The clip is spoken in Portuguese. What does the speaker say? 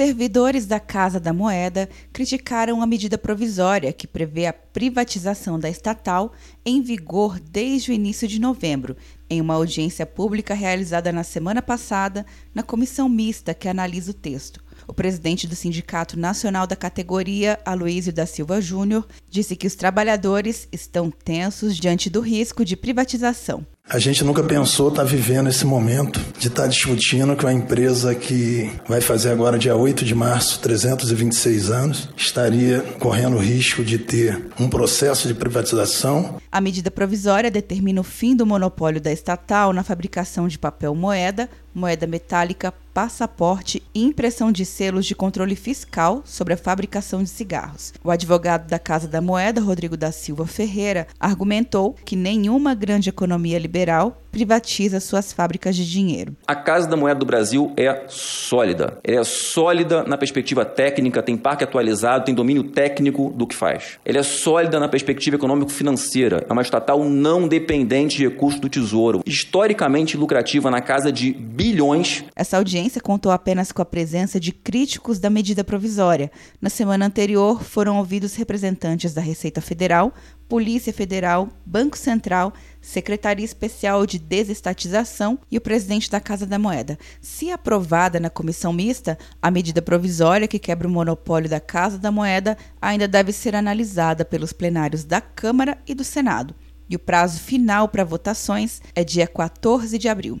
servidores da Casa da Moeda criticaram a medida provisória que prevê a privatização da estatal em vigor desde o início de novembro, em uma audiência pública realizada na semana passada na comissão mista que analisa o texto. O presidente do Sindicato Nacional da categoria, Aloísio da Silva Júnior, disse que os trabalhadores estão tensos diante do risco de privatização. A gente nunca pensou estar tá vivendo esse momento de estar tá discutindo que uma empresa que vai fazer agora, dia 8 de março, 326 anos, estaria correndo o risco de ter um processo de privatização. A medida provisória determina o fim do monopólio da estatal na fabricação de papel moeda, moeda metálica, passaporte e impressão de selos de controle fiscal sobre a fabricação de cigarros. O advogado da Casa da Moeda, Rodrigo da Silva Ferreira, argumentou que nenhuma grande economia liberal privatiza suas fábricas de dinheiro. A Casa da Moeda do Brasil é sólida. Ela é sólida na perspectiva técnica, tem parque atualizado, tem domínio técnico do que faz. Ela é sólida na perspectiva econômico-financeira. É uma estatal não dependente de recursos do Tesouro, historicamente lucrativa na casa de bilhões. Essa audiência contou apenas com a presença de críticos da medida provisória. Na semana anterior, foram ouvidos representantes da Receita Federal, Polícia Federal, Banco Central, Secretaria Especial de Desestatização e o presidente da Casa da Moeda. Se aprovada na comissão mista, a medida provisória que quebra o monopólio da Casa da Moeda ainda deve ser analisada pelos plenários da Câmara e do Senado. E o prazo final para votações é dia 14 de abril.